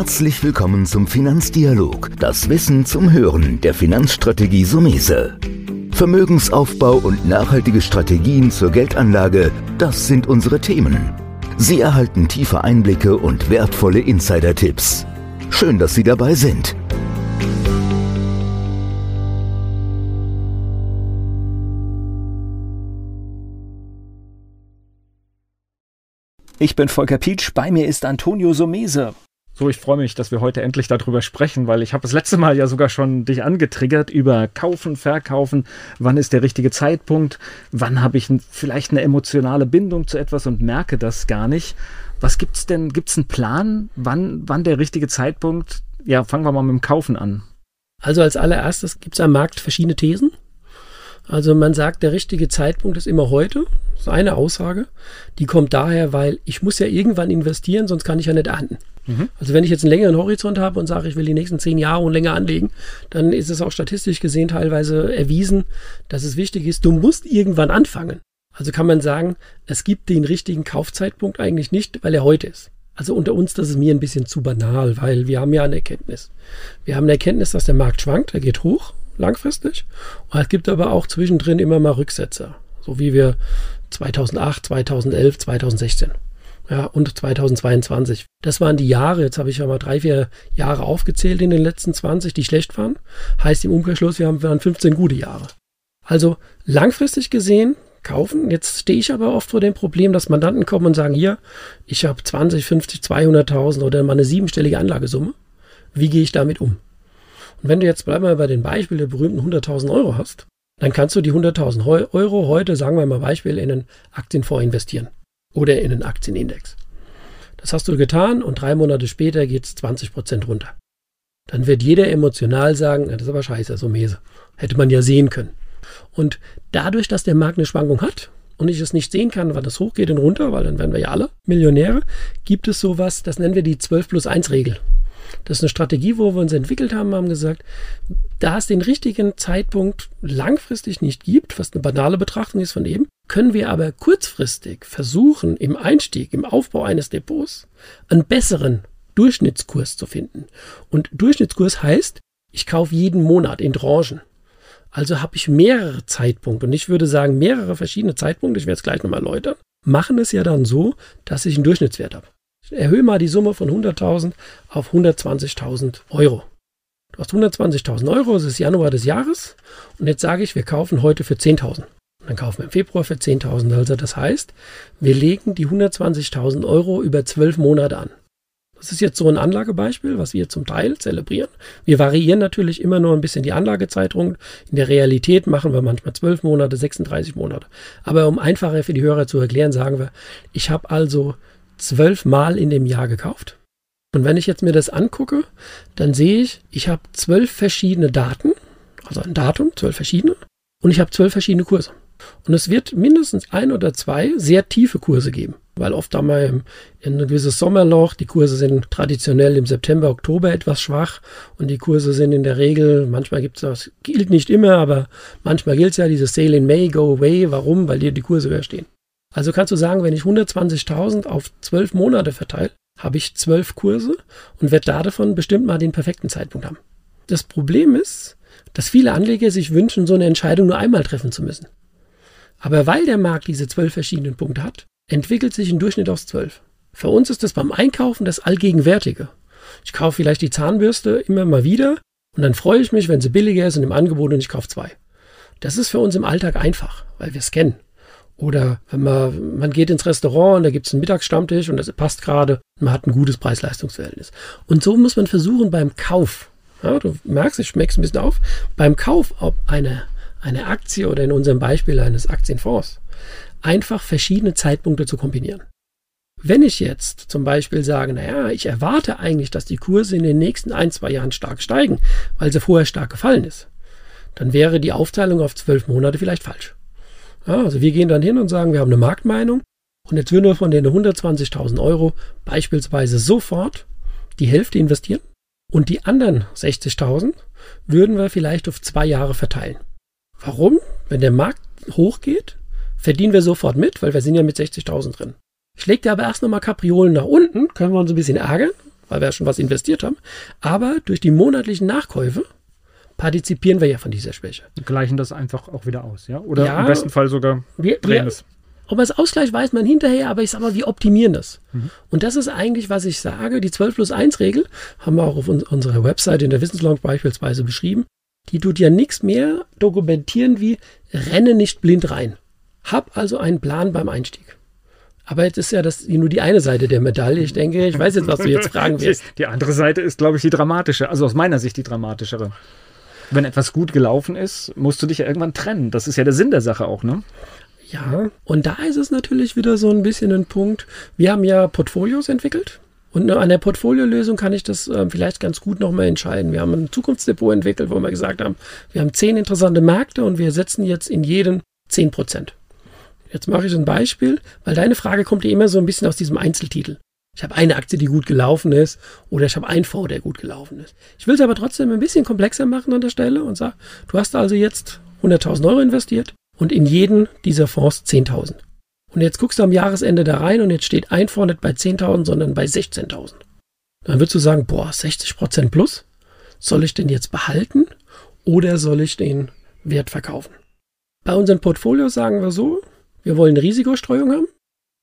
Herzlich willkommen zum Finanzdialog, das Wissen zum Hören der Finanzstrategie Sumese. Vermögensaufbau und nachhaltige Strategien zur Geldanlage, das sind unsere Themen. Sie erhalten tiefe Einblicke und wertvolle Insider-Tipps. Schön, dass Sie dabei sind. Ich bin Volker Pietsch, bei mir ist Antonio Somese. So, ich freue mich, dass wir heute endlich darüber sprechen, weil ich habe das letzte Mal ja sogar schon dich angetriggert über Kaufen, Verkaufen, wann ist der richtige Zeitpunkt, wann habe ich vielleicht eine emotionale Bindung zu etwas und merke das gar nicht. Was gibt's denn? Gibt's einen Plan, wann, wann der richtige Zeitpunkt? Ja, fangen wir mal mit dem Kaufen an. Also als allererstes gibt es am Markt verschiedene Thesen. Also man sagt, der richtige Zeitpunkt ist immer heute. Das ist eine Aussage. Die kommt daher, weil ich muss ja irgendwann investieren, sonst kann ich ja nicht ernten. Mhm. Also wenn ich jetzt einen längeren Horizont habe und sage, ich will die nächsten zehn Jahre und länger anlegen, dann ist es auch statistisch gesehen teilweise erwiesen, dass es wichtig ist, du musst irgendwann anfangen. Also kann man sagen, es gibt den richtigen Kaufzeitpunkt eigentlich nicht, weil er heute ist. Also unter uns, das ist mir ein bisschen zu banal, weil wir haben ja eine Erkenntnis. Wir haben eine Erkenntnis, dass der Markt schwankt, er geht hoch langfristig. Und es gibt aber auch zwischendrin immer mal Rücksetzer, so wie wir 2008, 2011, 2016 ja, und 2022. Das waren die Jahre, jetzt habe ich ja mal drei, vier Jahre aufgezählt in den letzten 20, die schlecht waren. Heißt im Umkehrschluss, wir haben, haben 15 gute Jahre. Also langfristig gesehen kaufen. Jetzt stehe ich aber oft vor dem Problem, dass Mandanten kommen und sagen, hier, ich habe 20, 50, 200.000 oder mal eine siebenstellige Anlagesumme. Wie gehe ich damit um? Und wenn du jetzt, bleib mal bei dem Beispiel der berühmten 100.000 Euro hast, dann kannst du die 100.000 Euro heute, sagen wir mal Beispiel, in einen Aktienfonds investieren oder in einen Aktienindex. Das hast du getan und drei Monate später geht es 20 Prozent runter. Dann wird jeder emotional sagen, das ist aber scheiße, so Mese. Hätte man ja sehen können. Und dadurch, dass der Markt eine Schwankung hat und ich es nicht sehen kann, wann das hochgeht und runter, weil dann werden wir ja alle Millionäre, gibt es sowas, das nennen wir die 12 plus 1 Regel. Das ist eine Strategie, wo wir uns entwickelt haben, haben gesagt, da es den richtigen Zeitpunkt langfristig nicht gibt, was eine banale Betrachtung ist von eben, können wir aber kurzfristig versuchen, im Einstieg, im Aufbau eines Depots, einen besseren Durchschnittskurs zu finden. Und Durchschnittskurs heißt, ich kaufe jeden Monat in Tranchen. Also habe ich mehrere Zeitpunkte. Und ich würde sagen, mehrere verschiedene Zeitpunkte, ich werde es gleich nochmal erläutern, machen es ja dann so, dass ich einen Durchschnittswert habe. Erhöhe mal die Summe von 100.000 auf 120.000 Euro. Du hast 120.000 Euro, es ist Januar des Jahres. Und jetzt sage ich, wir kaufen heute für 10.000. Dann kaufen wir im Februar für 10.000. Also das heißt, wir legen die 120.000 Euro über zwölf Monate an. Das ist jetzt so ein Anlagebeispiel, was wir zum Teil zelebrieren. Wir variieren natürlich immer nur ein bisschen die Anlagezeitung. In der Realität machen wir manchmal 12 Monate, 36 Monate. Aber um einfacher für die Hörer zu erklären, sagen wir, ich habe also zwölf Mal in dem Jahr gekauft. Und wenn ich jetzt mir das angucke, dann sehe ich, ich habe zwölf verschiedene Daten, also ein Datum, zwölf verschiedene, und ich habe zwölf verschiedene Kurse. Und es wird mindestens ein oder zwei sehr tiefe Kurse geben, weil oft haben wir ein gewisses Sommerloch, die Kurse sind traditionell im September, Oktober etwas schwach und die Kurse sind in der Regel, manchmal gibt es das, gilt nicht immer, aber manchmal gilt es ja, dieses Sale in May, go away. Warum? Weil dir die Kurse höher stehen. Also kannst du sagen, wenn ich 120.000 auf zwölf Monate verteile, habe ich zwölf Kurse und werde davon bestimmt mal den perfekten Zeitpunkt haben. Das Problem ist, dass viele Anleger sich wünschen, so eine Entscheidung nur einmal treffen zu müssen. Aber weil der Markt diese zwölf verschiedenen Punkte hat, entwickelt sich ein Durchschnitt aus zwölf. Für uns ist das beim Einkaufen das Allgegenwärtige. Ich kaufe vielleicht die Zahnbürste immer mal wieder und dann freue ich mich, wenn sie billiger ist und im Angebot und ich kaufe zwei. Das ist für uns im Alltag einfach, weil wir es kennen. Oder wenn man, man geht ins Restaurant und da gibt es einen Mittagsstammtisch und das passt gerade, man hat ein gutes Preis-Leistungs-Verhältnis. Und so muss man versuchen beim Kauf, ja, du merkst, ich schmeck's ein bisschen auf, beim Kauf, ob eine eine Aktie oder in unserem Beispiel eines Aktienfonds, einfach verschiedene Zeitpunkte zu kombinieren. Wenn ich jetzt zum Beispiel sage, naja, ich erwarte eigentlich, dass die Kurse in den nächsten ein, zwei Jahren stark steigen, weil sie vorher stark gefallen ist, dann wäre die Aufteilung auf zwölf Monate vielleicht falsch. Ja, also wir gehen dann hin und sagen, wir haben eine Marktmeinung und jetzt würden wir von den 120.000 Euro beispielsweise sofort die Hälfte investieren und die anderen 60.000 würden wir vielleicht auf zwei Jahre verteilen. Warum? Wenn der Markt hochgeht, verdienen wir sofort mit, weil wir sind ja mit 60.000 drin. Schlägt er aber erst nochmal Kapriolen nach unten, können wir uns ein bisschen ärgern, weil wir ja schon was investiert haben. Aber durch die monatlichen Nachkäufe partizipieren wir ja von dieser Schwäche. Gleichen das einfach auch wieder aus, ja? Oder Ja. im besten Fall sogar Wir, drehen wir, es. ob man es ausgleicht, weiß man hinterher, aber ich sag mal, wir optimieren das. Und das ist eigentlich, was ich sage, die 12 plus 1 Regel, haben wir auch auf un unserer Website in der Wissenslaunch beispielsweise beschrieben. Die tut ja nichts mehr dokumentieren wie renne nicht blind rein. Hab also einen Plan beim Einstieg. Aber jetzt ist ja das nur die eine Seite der Medaille. Ich denke, ich weiß jetzt, was du jetzt fragen wirst. Die andere Seite ist, glaube ich, die dramatische. Also aus meiner Sicht die dramatischere. Wenn etwas gut gelaufen ist, musst du dich ja irgendwann trennen. Das ist ja der Sinn der Sache auch, ne? Ja, und da ist es natürlich wieder so ein bisschen ein Punkt. Wir haben ja Portfolios entwickelt. Und an der Portfoliolösung kann ich das äh, vielleicht ganz gut nochmal entscheiden. Wir haben ein Zukunftsdepot entwickelt, wo wir gesagt haben, wir haben zehn interessante Märkte und wir setzen jetzt in jeden zehn Prozent. Jetzt mache ich ein Beispiel, weil deine Frage kommt ja immer so ein bisschen aus diesem Einzeltitel. Ich habe eine Aktie, die gut gelaufen ist, oder ich habe einen Fonds, der gut gelaufen ist. Ich will es aber trotzdem ein bisschen komplexer machen an der Stelle und sage, du hast also jetzt 100.000 Euro investiert und in jeden dieser Fonds 10.000. Und jetzt guckst du am Jahresende da rein und jetzt steht ein Fonds nicht bei 10.000, sondern bei 16.000. Dann würdest du sagen, boah, 60% plus? Soll ich den jetzt behalten oder soll ich den Wert verkaufen? Bei unseren Portfolios sagen wir so, wir wollen eine Risikostreuung haben,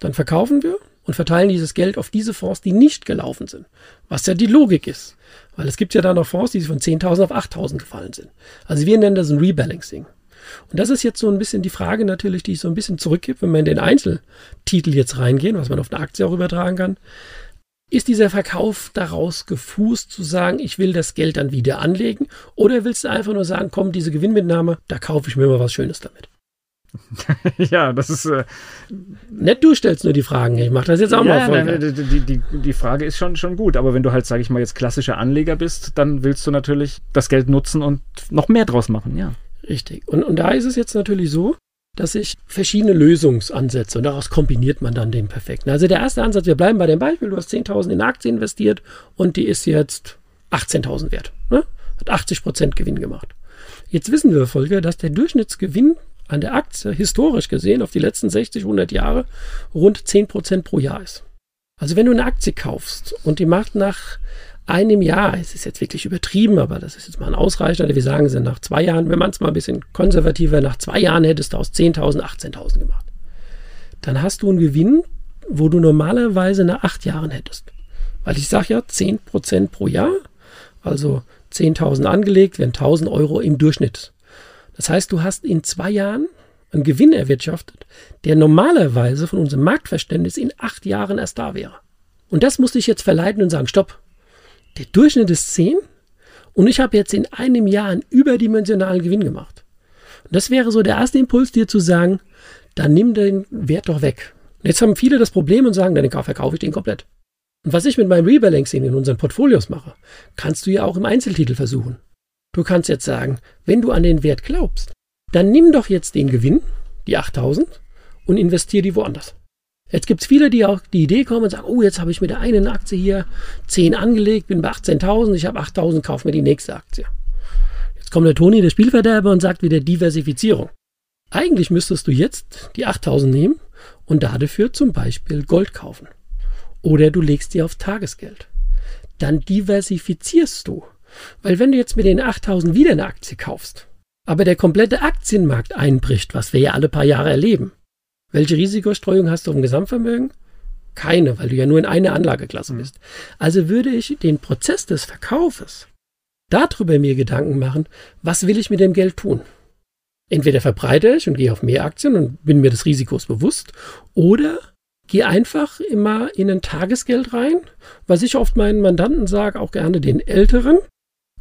dann verkaufen wir und verteilen dieses Geld auf diese Fonds, die nicht gelaufen sind. Was ja die Logik ist. Weil es gibt ja da noch Fonds, die von 10.000 auf 8.000 gefallen sind. Also wir nennen das ein Rebalancing. Und das ist jetzt so ein bisschen die Frage natürlich, die ich so ein bisschen zurückgebe, wenn wir in den Einzeltitel jetzt reingehen, was man auf eine Aktie auch übertragen kann. Ist dieser Verkauf daraus gefußt zu sagen, ich will das Geld dann wieder anlegen? Oder willst du einfach nur sagen, komm, diese Gewinnmitnahme, da kaufe ich mir mal was Schönes damit? ja, das ist. Äh, Nicht du stellst nur die Fragen, ich mache das jetzt auch mal ja, nein, die, die, die, die Frage ist schon, schon gut. Aber wenn du halt, sage ich mal, jetzt klassischer Anleger bist, dann willst du natürlich das Geld nutzen und noch mehr draus machen, ja. Richtig. Und, und da ist es jetzt natürlich so, dass ich verschiedene Lösungsansätze und daraus kombiniert man dann den perfekten. Also der erste Ansatz, wir bleiben bei dem Beispiel, du hast 10.000 in eine Aktie investiert und die ist jetzt 18.000 wert. Ne? Hat 80% Gewinn gemacht. Jetzt wissen wir, Volker, dass der Durchschnittsgewinn an der Aktie historisch gesehen auf die letzten 60, 100 Jahre rund 10% pro Jahr ist. Also wenn du eine Aktie kaufst und die macht nach einem Jahr, es ist jetzt wirklich übertrieben, aber das ist jetzt mal ein Ausreichender, wir sagen es nach zwei Jahren, wenn man es mal ein bisschen konservativer, nach zwei Jahren hättest du aus 10.000 18.000 gemacht. Dann hast du einen Gewinn, wo du normalerweise nach acht Jahren hättest. Weil ich sage ja 10% pro Jahr, also 10.000 angelegt, wären 1.000 Euro im Durchschnitt. Das heißt, du hast in zwei Jahren einen Gewinn erwirtschaftet, der normalerweise von unserem Marktverständnis in acht Jahren erst da wäre. Und das musste ich jetzt verleiten und sagen, stopp, der Durchschnitt ist 10 und ich habe jetzt in einem Jahr einen überdimensionalen Gewinn gemacht. Und das wäre so der erste Impuls, dir zu sagen, dann nimm den Wert doch weg. Und jetzt haben viele das Problem und sagen, dann verkaufe ich den komplett. Und was ich mit meinem Rebalancing in unseren Portfolios mache, kannst du ja auch im Einzeltitel versuchen. Du kannst jetzt sagen, wenn du an den Wert glaubst, dann nimm doch jetzt den Gewinn, die 8000, und investiere die woanders. Jetzt gibt es viele, die auch die Idee kommen und sagen, oh, jetzt habe ich mit der einen Aktie hier 10 angelegt, bin bei 18.000, ich habe 8.000, kauf mir die nächste Aktie. Jetzt kommt der Toni, der Spielverderber, und sagt wieder Diversifizierung. Eigentlich müsstest du jetzt die 8.000 nehmen und dafür zum Beispiel Gold kaufen. Oder du legst die auf Tagesgeld. Dann diversifizierst du. Weil wenn du jetzt mit den 8000 wieder eine Aktie kaufst, aber der komplette Aktienmarkt einbricht, was wir ja alle paar Jahre erleben, welche Risikostreuung hast du im Gesamtvermögen? Keine, weil du ja nur in eine Anlageklasse bist. Also würde ich den Prozess des Verkaufes darüber mir Gedanken machen, was will ich mit dem Geld tun? Entweder verbreite ich und gehe auf mehr Aktien und bin mir des Risikos bewusst, oder gehe einfach immer in ein Tagesgeld rein, was ich oft meinen Mandanten sage, auch gerne den Älteren,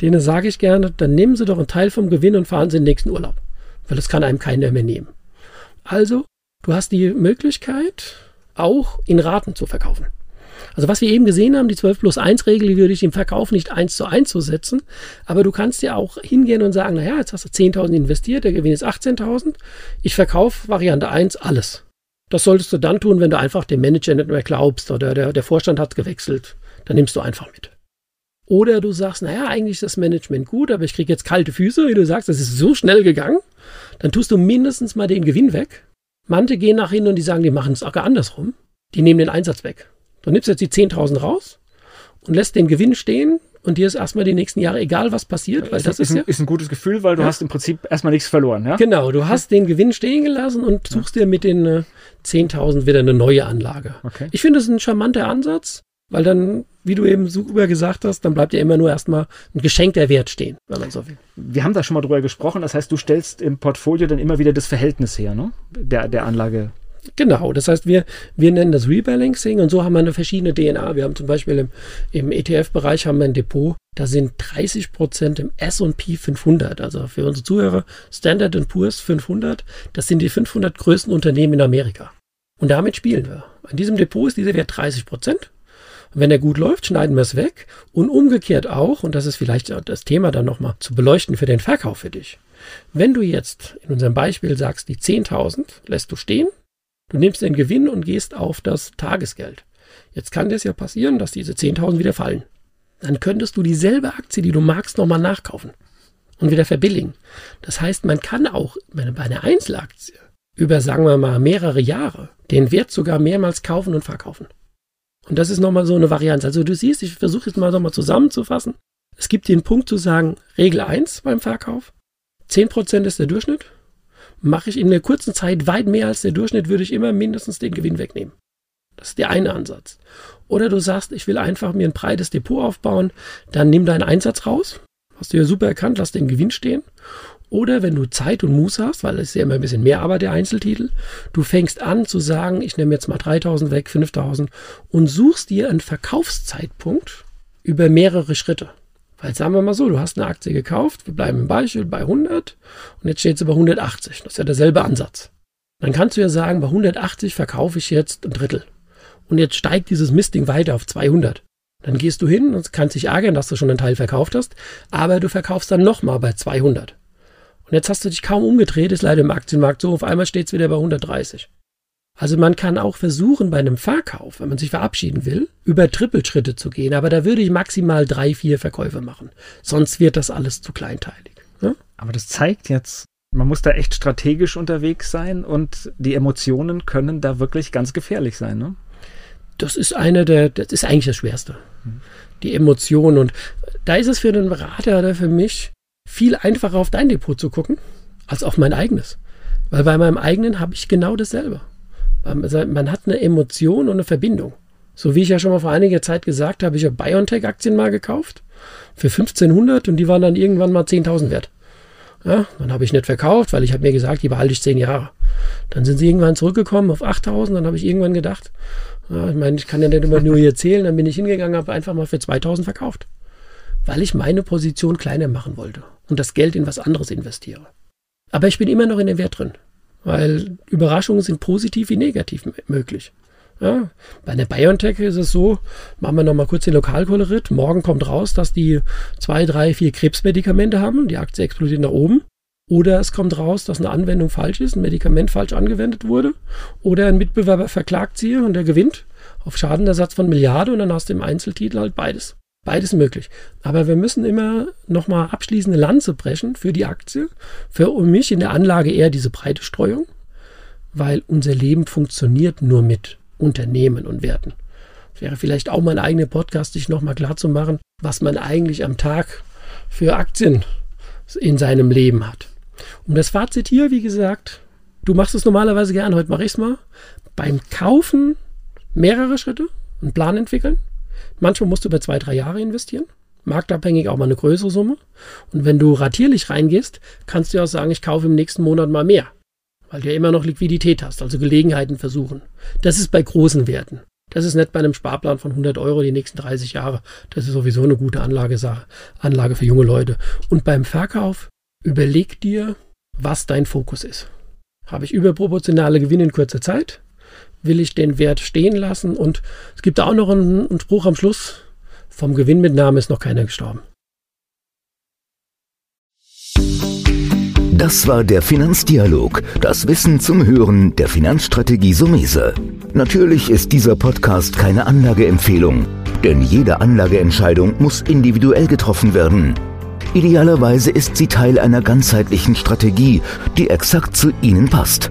denen sage ich gerne, dann nehmen Sie doch einen Teil vom Gewinn und fahren Sie in den nächsten Urlaub, weil das kann einem keiner mehr nehmen. Also, du hast die Möglichkeit, auch in Raten zu verkaufen. Also was wir eben gesehen haben, die 12 plus 1 Regel, die würde ich im Verkauf nicht eins zu eins zu setzen, aber du kannst ja auch hingehen und sagen, naja, jetzt hast du 10.000 investiert, der Gewinn ist 18.000, ich verkaufe Variante 1 alles. Das solltest du dann tun, wenn du einfach dem Manager nicht mehr glaubst oder der, der Vorstand hat gewechselt, dann nimmst du einfach mit. Oder du sagst, naja, eigentlich ist das Management gut, aber ich kriege jetzt kalte Füße, wie du sagst, das ist so schnell gegangen, dann tust du mindestens mal den Gewinn weg. Manche gehen nach hinten und die sagen, die machen es auch gar andersrum. Die nehmen den Einsatz weg. Du nimmst jetzt die 10.000 raus und lässt den Gewinn stehen und dir ist erstmal die nächsten Jahre egal, was passiert, weil ist, das ist, ist, ein, ja. ist ein gutes Gefühl, weil du Ja. hast im Prinzip erstmal nichts verloren. Ja? Genau, du hast den Gewinn stehen gelassen und suchst dir mit den äh, 10.000 wieder eine neue Anlage. Okay. Ich finde es ein charmanter Ansatz, weil dann, wie du eben super gesagt hast, dann bleibt ja immer nur erstmal ein geschenkter Wert stehen, wenn man so will. Wir haben da schon mal drüber gesprochen. Das heißt, du stellst im Portfolio dann immer wieder das Verhältnis her, ne? Der, der Anlage. Genau, das heißt, wir, wir nennen das Rebalancing und so haben wir eine verschiedene DNA. Wir haben zum Beispiel im, im ETF-Bereich haben wir ein Depot, da sind 30 Prozent im S&P 500, also für unsere Zuhörer Standard Poor's 500, das sind die 500 größten Unternehmen in Amerika. Und damit spielen wir. In diesem Depot ist dieser Wert 30 Prozent. Wenn er gut läuft, schneiden wir es weg. Und umgekehrt auch, und das ist vielleicht das Thema dann nochmal zu beleuchten für den Verkauf für dich. Wenn du jetzt in unserem Beispiel sagst, die 10.000 lässt du stehen, Du nimmst den Gewinn und gehst auf das Tagesgeld. Jetzt kann das ja passieren, dass diese 10.000 wieder fallen. Dann könntest du dieselbe Aktie, die du magst, nochmal nachkaufen und wieder verbilligen. Das heißt, man kann auch bei einer Einzelaktie über, sagen wir mal, mehrere Jahre den Wert sogar mehrmals kaufen und verkaufen. Und das ist nochmal so eine Variante. Also du siehst, ich versuche jetzt mal nochmal zusammenzufassen. Es gibt den Punkt zu sagen, Regel 1 beim Verkauf. 10% ist der Durchschnitt mache ich in einer kurzen Zeit weit mehr als der Durchschnitt, würde ich immer mindestens den Gewinn wegnehmen. Das ist der eine Ansatz. Oder du sagst, ich will einfach mir ein breites Depot aufbauen, dann nimm deinen Einsatz raus. Hast du ja super erkannt, lass den Gewinn stehen. Oder wenn du Zeit und Muße hast, weil es ist ja immer ein bisschen mehr Arbeit der Einzeltitel, du fängst an zu sagen, ich nehme jetzt mal 3000 weg, 5000 und suchst dir einen Verkaufszeitpunkt über mehrere Schritte. Weil sagen wir mal so, du hast eine Aktie gekauft, wir bleiben im Beispiel bei 100 und jetzt steht sie bei 180. Das ist ja derselbe Ansatz. Dann kannst du ja sagen, bei 180 verkaufe ich jetzt ein Drittel. Und jetzt steigt dieses Mistding weiter auf 200. Dann gehst du hin und kannst dich ärgern, dass du schon einen Teil verkauft hast, aber du verkaufst dann nochmal bei 200. Und jetzt hast du dich kaum umgedreht, ist leider im Aktienmarkt so, auf einmal steht es wieder bei 130. Also man kann auch versuchen, bei einem Verkauf, wenn man sich verabschieden will, über Trippelschritte zu gehen, aber da würde ich maximal drei, vier Verkäufe machen. Sonst wird das alles zu kleinteilig. Ne? Aber das zeigt jetzt, man muss da echt strategisch unterwegs sein und die Emotionen können da wirklich ganz gefährlich sein. Ne? Das ist eine der, das ist eigentlich das Schwerste. Die Emotionen. Und da ist es für den Berater oder für mich viel einfacher auf dein Depot zu gucken, als auf mein eigenes. Weil bei meinem eigenen habe ich genau dasselbe. Man hat eine Emotion und eine Verbindung. So wie ich ja schon mal vor einiger Zeit gesagt habe, ich habe BioNTech-Aktien mal gekauft für 1500 und die waren dann irgendwann mal 10.000 wert. Ja, dann habe ich nicht verkauft, weil ich habe mir gesagt, die behalte ich 10 Jahre. Dann sind sie irgendwann zurückgekommen auf 8000, dann habe ich irgendwann gedacht, ja, ich meine, ich kann ja nicht immer nur hier zählen, dann bin ich hingegangen, habe einfach mal für 2000 verkauft. Weil ich meine Position kleiner machen wollte und das Geld in was anderes investiere. Aber ich bin immer noch in dem Wert drin, weil Überraschungen sind positiv wie negativ möglich. Ja, bei der BioNTech ist es so, machen wir nochmal kurz den Lokalkolorit. Morgen kommt raus, dass die zwei, drei, vier Krebsmedikamente haben. Die Aktie explodiert nach oben. Oder es kommt raus, dass eine Anwendung falsch ist, ein Medikament falsch angewendet wurde. Oder ein Mitbewerber verklagt sie und der gewinnt auf Schadenersatz von Milliarden und dann hast du im Einzeltitel halt beides. Beides möglich. Aber wir müssen immer nochmal abschließende Lanze brechen für die Aktie. Für mich in der Anlage eher diese breite Streuung, weil unser Leben funktioniert nur mit Unternehmen und Werten. Es wäre vielleicht auch mein eigener Podcast, sich nochmal klar zu machen, was man eigentlich am Tag für Aktien in seinem Leben hat. Und das Fazit hier, wie gesagt, du machst es normalerweise gern, heute mache ich es mal. Beim Kaufen mehrere Schritte, einen Plan entwickeln. Manchmal musst du über zwei, drei Jahre investieren. Marktabhängig auch mal eine größere Summe. Und wenn du ratierlich reingehst, kannst du auch sagen, ich kaufe im nächsten Monat mal mehr weil du ja immer noch Liquidität hast, also Gelegenheiten versuchen. Das ist bei großen Werten. Das ist nicht bei einem Sparplan von 100 Euro die nächsten 30 Jahre. Das ist sowieso eine gute Anlagesache, Anlage für junge Leute. Und beim Verkauf überleg dir, was dein Fokus ist. Habe ich überproportionale Gewinne in kurzer Zeit? Will ich den Wert stehen lassen? Und es gibt auch noch einen, einen Spruch am Schluss. Vom Gewinnmitnahme ist noch keiner gestorben. Das war der Finanzdialog, das Wissen zum Hören der Finanzstrategie Sumese. Natürlich ist dieser Podcast keine Anlageempfehlung, denn jede Anlageentscheidung muss individuell getroffen werden. Idealerweise ist sie Teil einer ganzheitlichen Strategie, die exakt zu Ihnen passt.